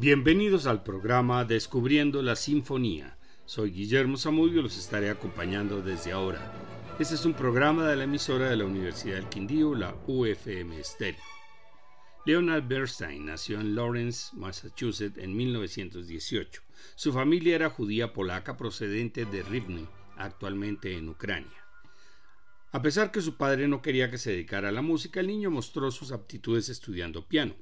Bienvenidos al programa Descubriendo la Sinfonía. Soy Guillermo Zamudio y los estaré acompañando desde ahora. Este es un programa de la emisora de la Universidad del Quindío, la UFM Stereo. Leonard Bernstein nació en Lawrence, Massachusetts, en 1918. Su familia era judía polaca procedente de Rivne, actualmente en Ucrania. A pesar que su padre no quería que se dedicara a la música, el niño mostró sus aptitudes estudiando piano.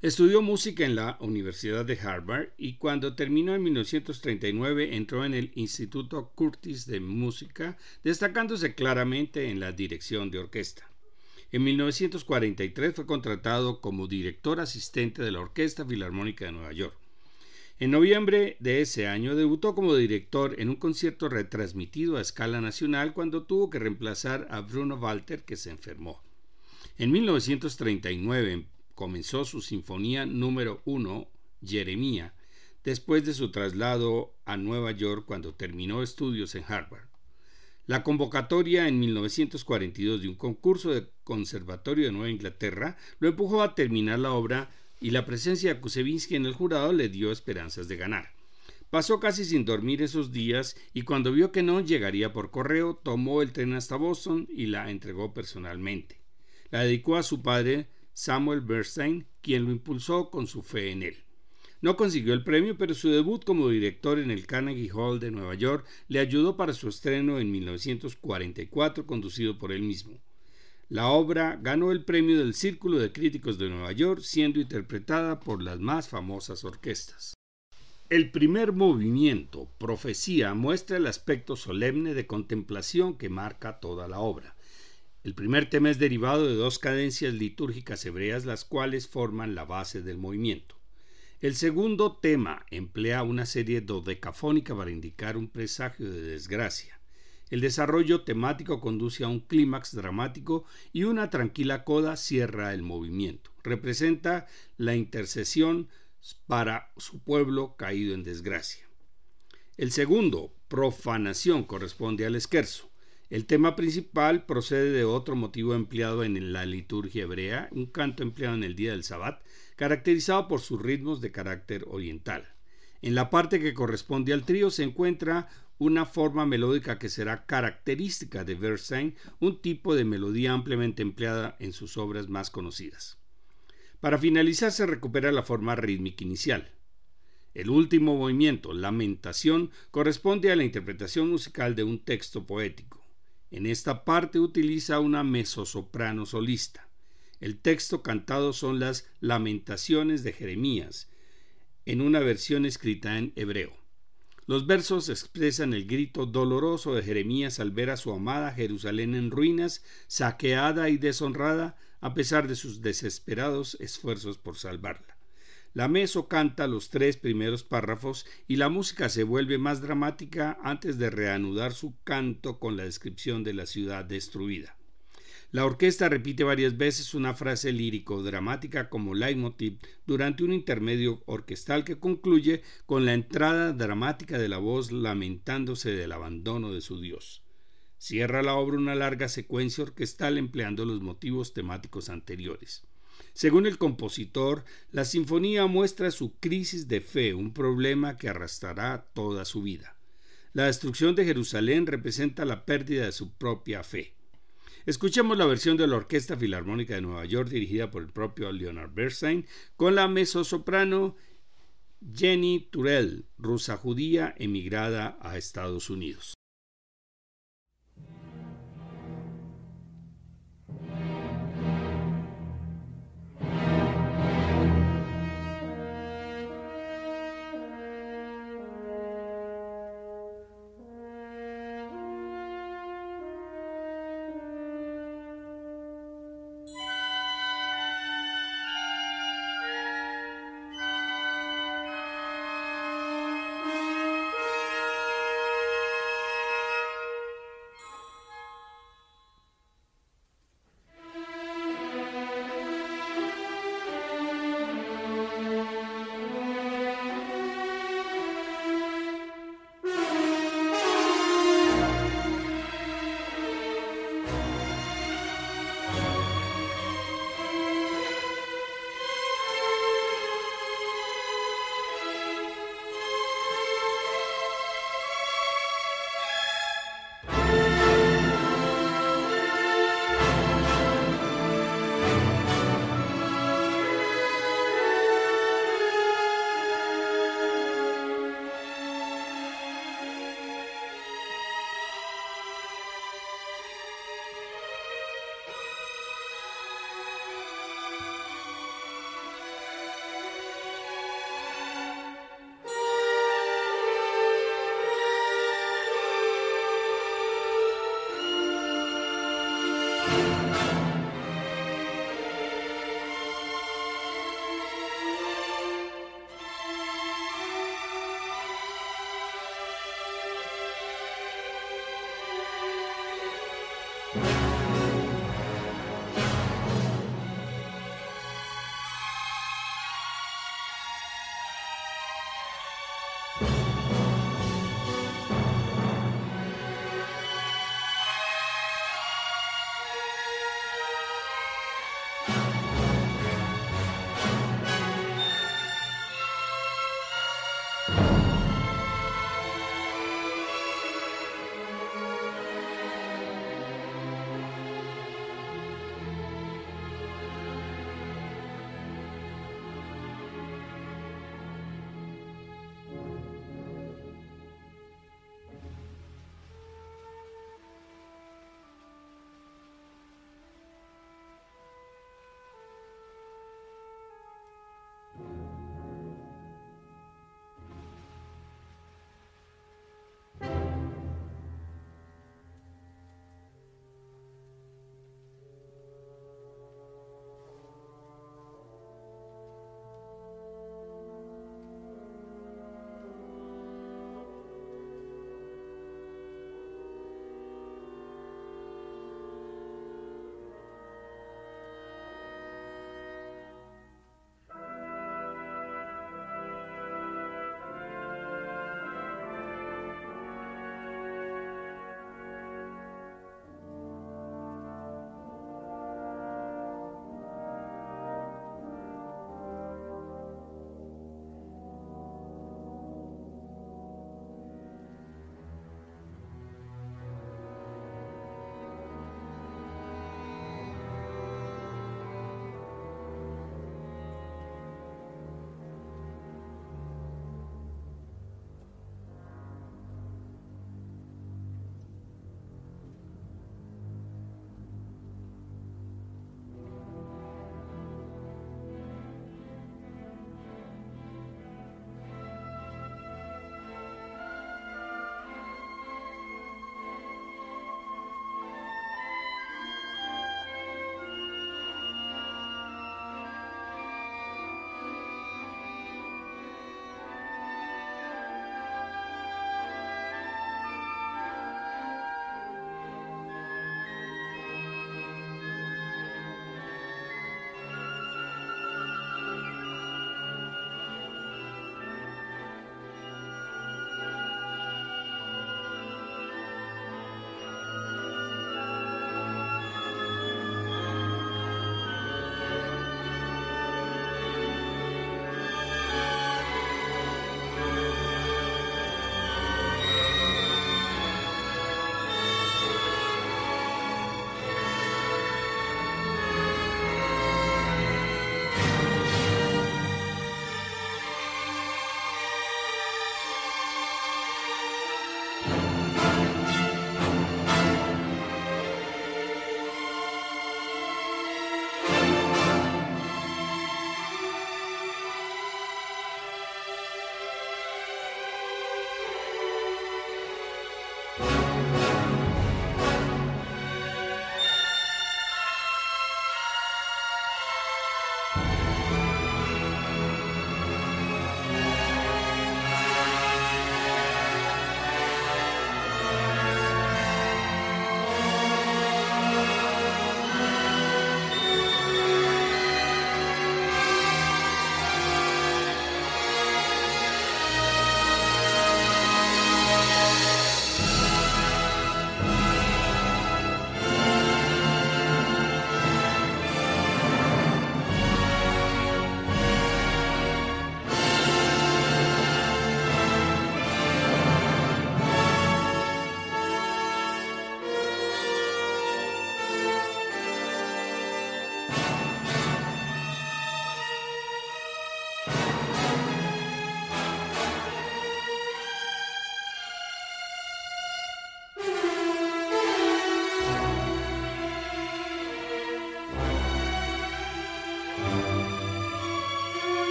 Estudió música en la Universidad de Harvard y cuando terminó en 1939 entró en el Instituto Curtis de Música, destacándose claramente en la dirección de orquesta. En 1943 fue contratado como director asistente de la Orquesta Filarmónica de Nueva York. En noviembre de ese año debutó como director en un concierto retransmitido a escala nacional cuando tuvo que reemplazar a Bruno Walter que se enfermó. En 1939 comenzó su sinfonía número uno, Jeremía, después de su traslado a Nueva York cuando terminó estudios en Harvard. La convocatoria en 1942 de un concurso de Conservatorio de Nueva Inglaterra lo empujó a terminar la obra y la presencia de Kusevinsky en el jurado le dio esperanzas de ganar. Pasó casi sin dormir esos días y cuando vio que no llegaría por correo, tomó el tren hasta Boston y la entregó personalmente. La dedicó a su padre, Samuel Bernstein, quien lo impulsó con su fe en él. No consiguió el premio, pero su debut como director en el Carnegie Hall de Nueva York le ayudó para su estreno en 1944, conducido por él mismo. La obra ganó el premio del Círculo de Críticos de Nueva York, siendo interpretada por las más famosas orquestas. El primer movimiento, Profecía, muestra el aspecto solemne de contemplación que marca toda la obra. El primer tema es derivado de dos cadencias litúrgicas hebreas, las cuales forman la base del movimiento. El segundo tema emplea una serie dodecafónica para indicar un presagio de desgracia. El desarrollo temático conduce a un clímax dramático y una tranquila coda cierra el movimiento. Representa la intercesión para su pueblo caído en desgracia. El segundo, profanación, corresponde al esquerzo. El tema principal procede de otro motivo empleado en la liturgia hebrea, un canto empleado en el día del Sabbat, caracterizado por sus ritmos de carácter oriental. En la parte que corresponde al trío se encuentra una forma melódica que será característica de Bernstein, un tipo de melodía ampliamente empleada en sus obras más conocidas. Para finalizar se recupera la forma rítmica inicial. El último movimiento, Lamentación, corresponde a la interpretación musical de un texto poético. En esta parte utiliza una mezzosoprano solista. El texto cantado son las Lamentaciones de Jeremías, en una versión escrita en hebreo. Los versos expresan el grito doloroso de Jeremías al ver a su amada Jerusalén en ruinas, saqueada y deshonrada, a pesar de sus desesperados esfuerzos por salvarla. La meso canta los tres primeros párrafos y la música se vuelve más dramática antes de reanudar su canto con la descripción de la ciudad destruida. La orquesta repite varias veces una frase lírico-dramática como leitmotiv durante un intermedio orquestal que concluye con la entrada dramática de la voz lamentándose del abandono de su Dios. Cierra la obra una larga secuencia orquestal empleando los motivos temáticos anteriores. Según el compositor, la sinfonía muestra su crisis de fe, un problema que arrastrará toda su vida. La destrucción de Jerusalén representa la pérdida de su propia fe. Escuchemos la versión de la Orquesta Filarmónica de Nueva York dirigida por el propio Leonard Bernstein con la mezzosoprano Jenny Turell, rusa judía emigrada a Estados Unidos.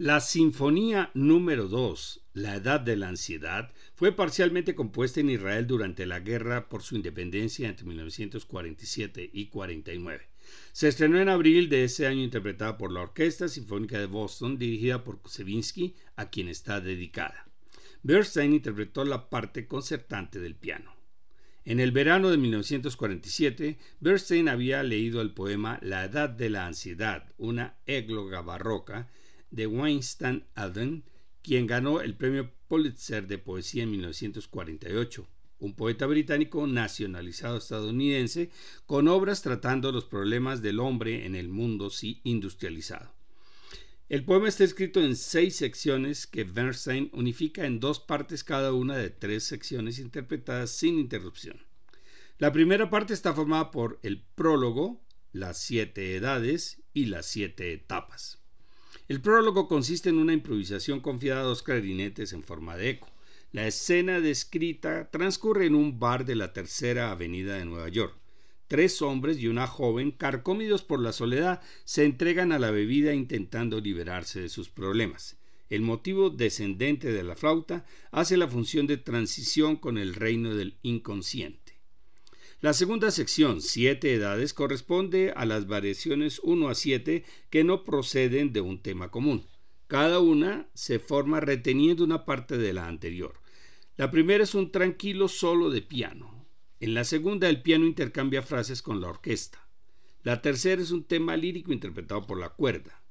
La Sinfonía número 2, La Edad de la Ansiedad, fue parcialmente compuesta en Israel durante la guerra por su independencia entre 1947 y 49. Se estrenó en abril de ese año interpretada por la Orquesta Sinfónica de Boston, dirigida por Kusevinsky, a quien está dedicada. Bernstein interpretó la parte concertante del piano. En el verano de 1947, Bernstein había leído el poema La Edad de la Ansiedad, una égloga barroca, de Weinstein Alden, quien ganó el premio Pulitzer de poesía en 1948, un poeta británico nacionalizado estadounidense con obras tratando los problemas del hombre en el mundo industrializado. El poema está escrito en seis secciones que Bernstein unifica en dos partes cada una de tres secciones interpretadas sin interrupción. La primera parte está formada por el prólogo, las siete edades y las siete etapas. El prólogo consiste en una improvisación confiada a dos clarinetes en forma de eco. La escena descrita transcurre en un bar de la Tercera Avenida de Nueva York. Tres hombres y una joven, carcómidos por la soledad, se entregan a la bebida intentando liberarse de sus problemas. El motivo descendente de la flauta hace la función de transición con el reino del inconsciente. La segunda sección, siete edades, corresponde a las variaciones 1 a 7 que no proceden de un tema común. Cada una se forma reteniendo una parte de la anterior. La primera es un tranquilo solo de piano. En la segunda el piano intercambia frases con la orquesta. La tercera es un tema lírico interpretado por la cuerda.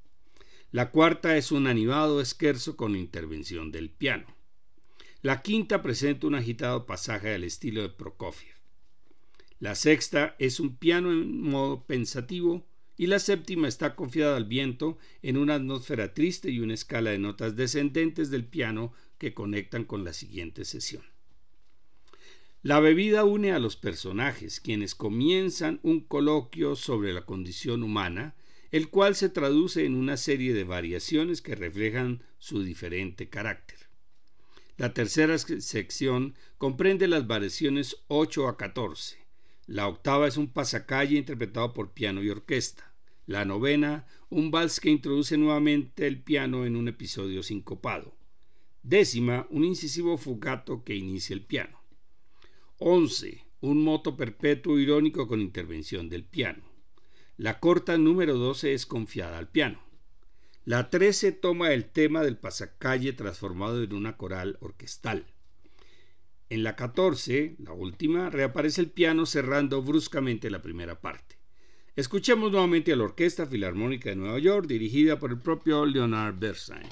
La cuarta es un animado esquerzo con intervención del piano. La quinta presenta un agitado pasaje al estilo de Prokofiev. La sexta es un piano en modo pensativo y la séptima está confiada al viento en una atmósfera triste y una escala de notas descendentes del piano que conectan con la siguiente sesión. La bebida une a los personajes, quienes comienzan un coloquio sobre la condición humana, el cual se traduce en una serie de variaciones que reflejan su diferente carácter. La tercera sección comprende las variaciones 8 a 14, la octava es un pasacalle interpretado por piano y orquesta. La novena, un vals que introduce nuevamente el piano en un episodio sincopado. Décima, un incisivo fugato que inicia el piano. Once, un moto perpetuo irónico con intervención del piano. La corta número 12 es confiada al piano. La 13 toma el tema del pasacalle transformado en una coral orquestal. En la 14, la última, reaparece el piano cerrando bruscamente la primera parte. Escuchemos nuevamente a la Orquesta Filarmónica de Nueva York, dirigida por el propio Leonard Bernstein.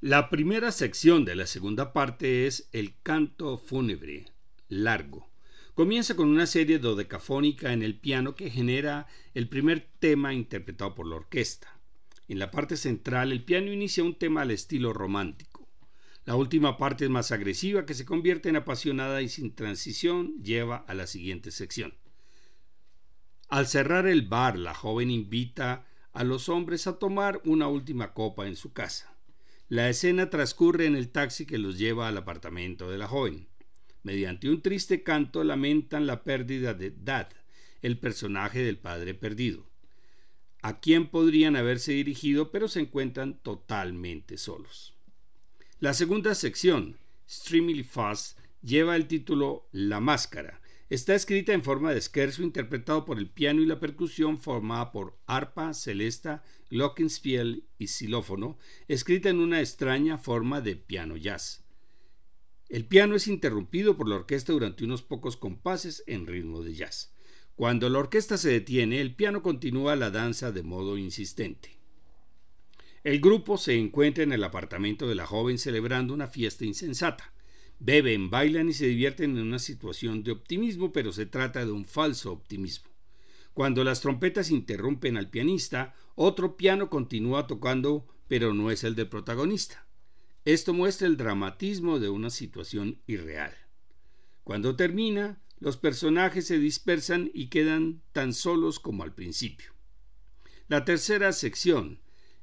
La primera sección de la segunda parte es el canto fúnebre, largo. Comienza con una serie dodecafónica en el piano que genera el primer tema interpretado por la orquesta. En la parte central el piano inicia un tema al estilo romántico. La última parte es más agresiva que se convierte en apasionada y sin transición lleva a la siguiente sección. Al cerrar el bar, la joven invita a los hombres a tomar una última copa en su casa. La escena transcurre en el taxi que los lleva al apartamento de la joven. Mediante un triste canto lamentan la pérdida de Dad, el personaje del padre perdido, a quien podrían haberse dirigido pero se encuentran totalmente solos. La segunda sección, Streamily Fast, lleva el título La Máscara, Está escrita en forma de scherzo interpretado por el piano y la percusión formada por arpa, celesta, glockenspiel y xilófono, escrita en una extraña forma de piano jazz. El piano es interrumpido por la orquesta durante unos pocos compases en ritmo de jazz. Cuando la orquesta se detiene, el piano continúa la danza de modo insistente. El grupo se encuentra en el apartamento de la joven celebrando una fiesta insensata. Beben, bailan y se divierten en una situación de optimismo, pero se trata de un falso optimismo. Cuando las trompetas interrumpen al pianista, otro piano continúa tocando, pero no es el del protagonista. Esto muestra el dramatismo de una situación irreal. Cuando termina, los personajes se dispersan y quedan tan solos como al principio. La tercera sección,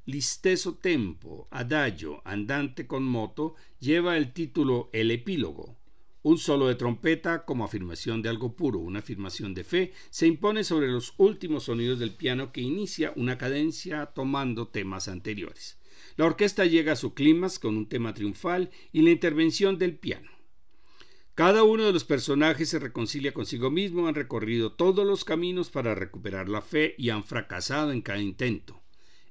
Listeso Tempo, Adagio, Andante con moto, lleva el título El epílogo. Un solo de trompeta como afirmación de algo puro, una afirmación de fe, se impone sobre los últimos sonidos del piano que inicia una cadencia tomando temas anteriores. La orquesta llega a su clímax con un tema triunfal y la intervención del piano. Cada uno de los personajes se reconcilia consigo mismo, han recorrido todos los caminos para recuperar la fe y han fracasado en cada intento.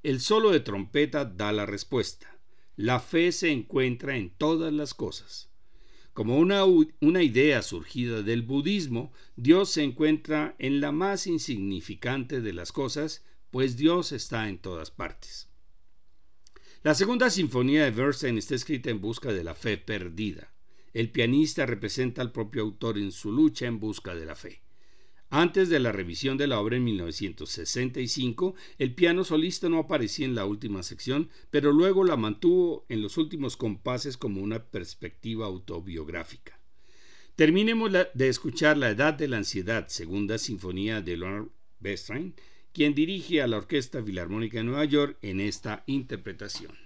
El solo de trompeta da la respuesta. La fe se encuentra en todas las cosas. Como una, una, idea surgida del budismo, Dios se encuentra en la más insignificante de las cosas, pues Dios está en todas partes. La segunda sinfonía de Bernstein está escrita en busca de la fe perdida. El pianista representa al propio autor en su lucha en busca de la fe. Antes de la revisión de la obra en 1965, el piano solista no aparecía en la última sección, pero luego la mantuvo en los últimos compases como una perspectiva autobiográfica. Terminemos de escuchar La Edad de la Ansiedad, segunda sinfonía de Leonard Bernstein, quien dirige a la Orquesta Filarmónica de Nueva York en esta interpretación.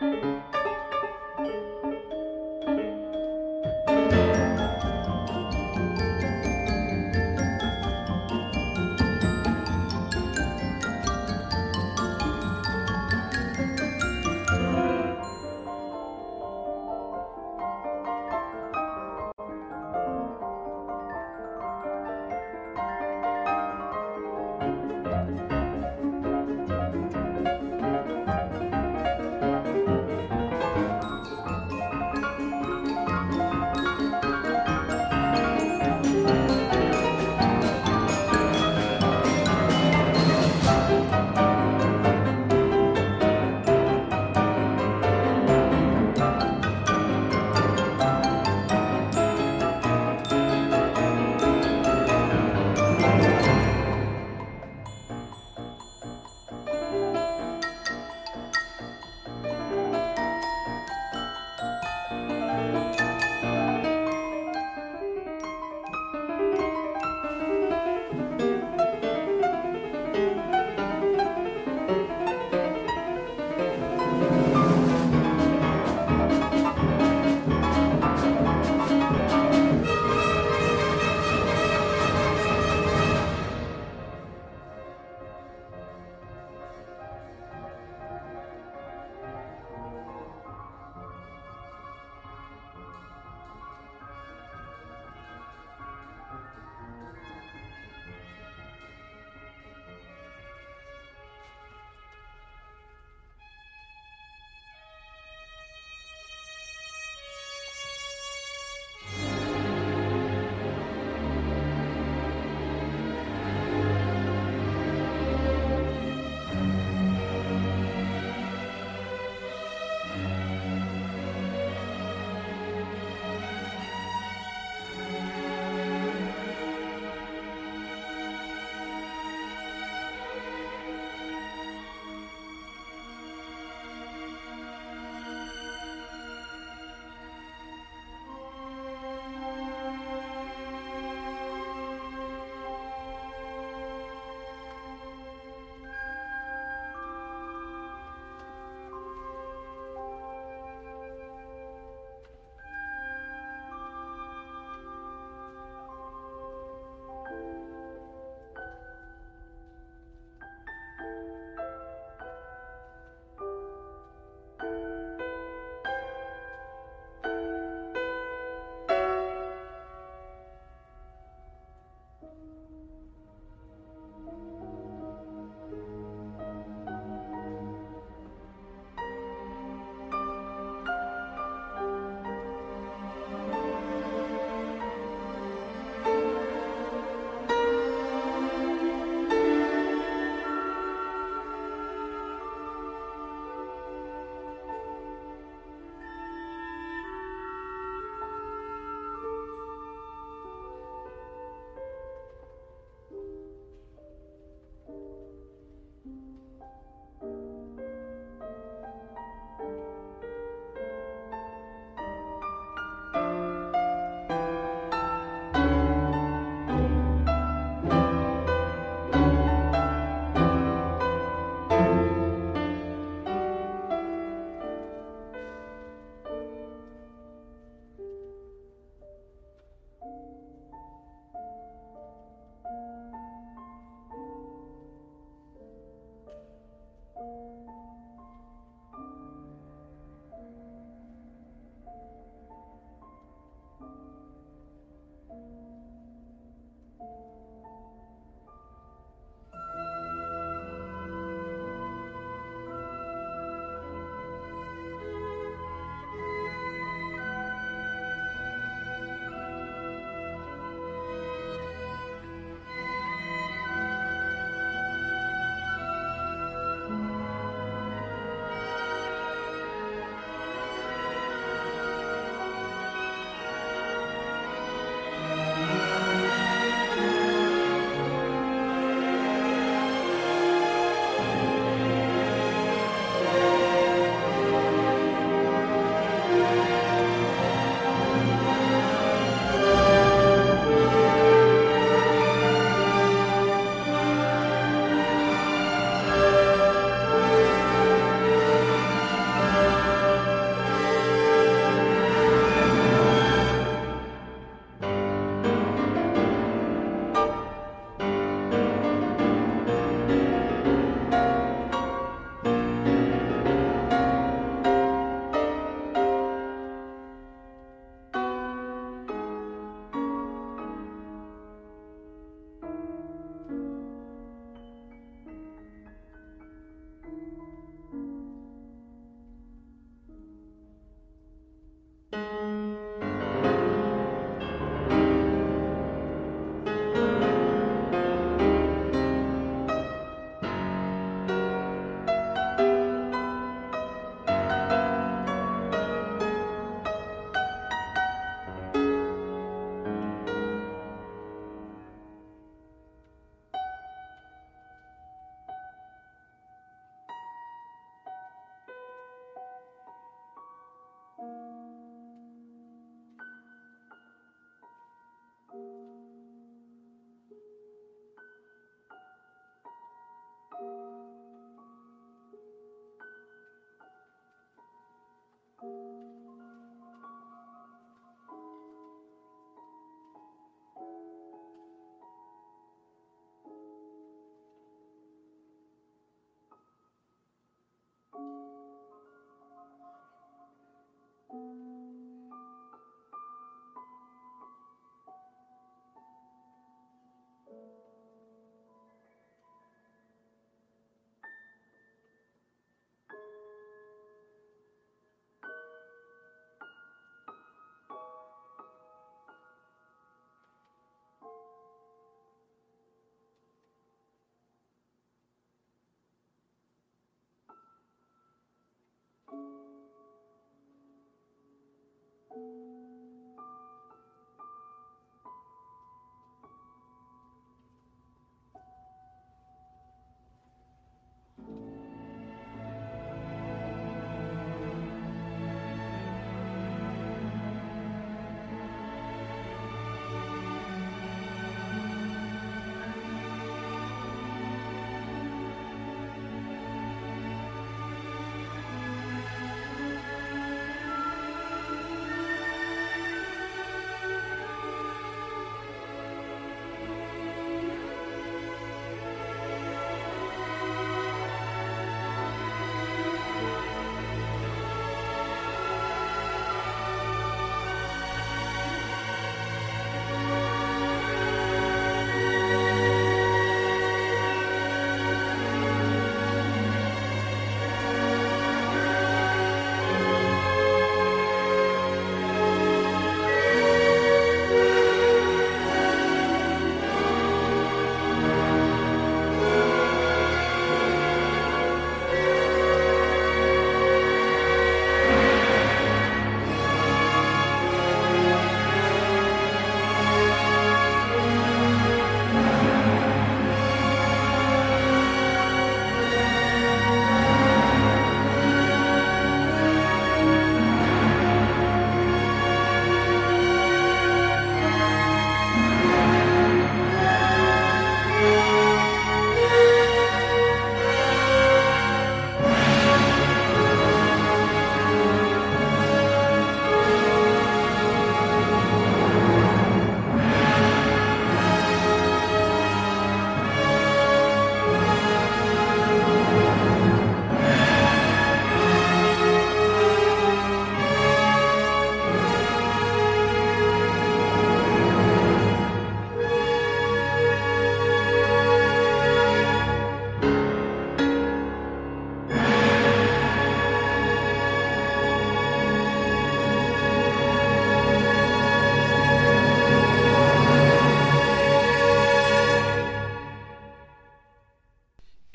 Música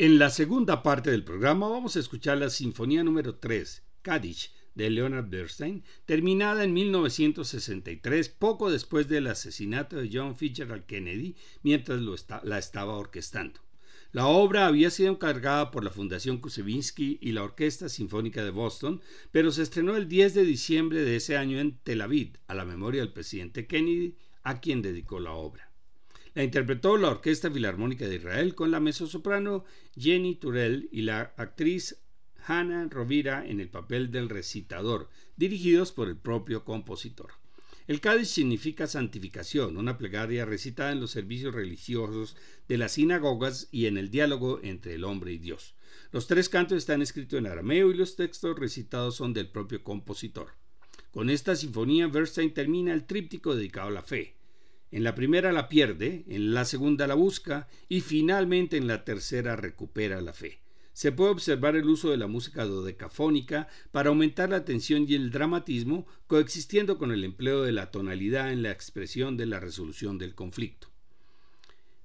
En la segunda parte del programa vamos a escuchar la Sinfonía número 3, Kaddish, de Leonard Bernstein, terminada en 1963, poco después del asesinato de John Fitzgerald Kennedy, mientras la estaba orquestando. La obra había sido encargada por la Fundación Kusevinsky y la Orquesta Sinfónica de Boston, pero se estrenó el 10 de diciembre de ese año en Tel Aviv, a la memoria del presidente Kennedy, a quien dedicó la obra. La interpretó la Orquesta Filarmónica de Israel con la mezzosoprano Jenny Turell y la actriz Hannah Rovira en el papel del recitador, dirigidos por el propio compositor. El Cádiz significa santificación, una plegaria recitada en los servicios religiosos de las sinagogas y en el diálogo entre el hombre y Dios. Los tres cantos están escritos en arameo y los textos recitados son del propio compositor. Con esta sinfonía, Bernstein termina el tríptico dedicado a la fe. En la primera la pierde, en la segunda la busca y finalmente en la tercera recupera la fe. Se puede observar el uso de la música dodecafónica para aumentar la tensión y el dramatismo, coexistiendo con el empleo de la tonalidad en la expresión de la resolución del conflicto.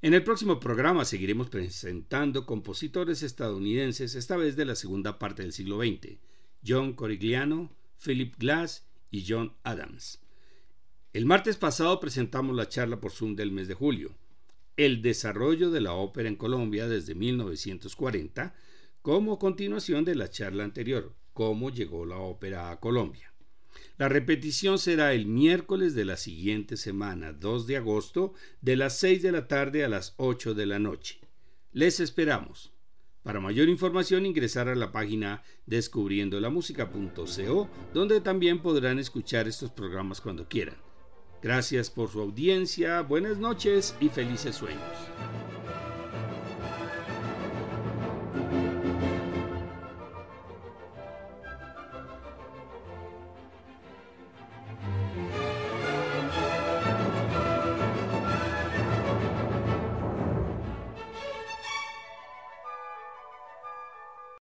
En el próximo programa seguiremos presentando compositores estadounidenses, esta vez de la segunda parte del siglo XX, John Corigliano, Philip Glass y John Adams. El martes pasado presentamos la charla por Zoom del mes de julio, el desarrollo de la ópera en Colombia desde 1940, como continuación de la charla anterior, cómo llegó la ópera a Colombia. La repetición será el miércoles de la siguiente semana, 2 de agosto, de las 6 de la tarde a las 8 de la noche. Les esperamos. Para mayor información ingresar a la página descubriendolamusica.co, donde también podrán escuchar estos programas cuando quieran. Gracias por su audiencia, buenas noches y felices sueños.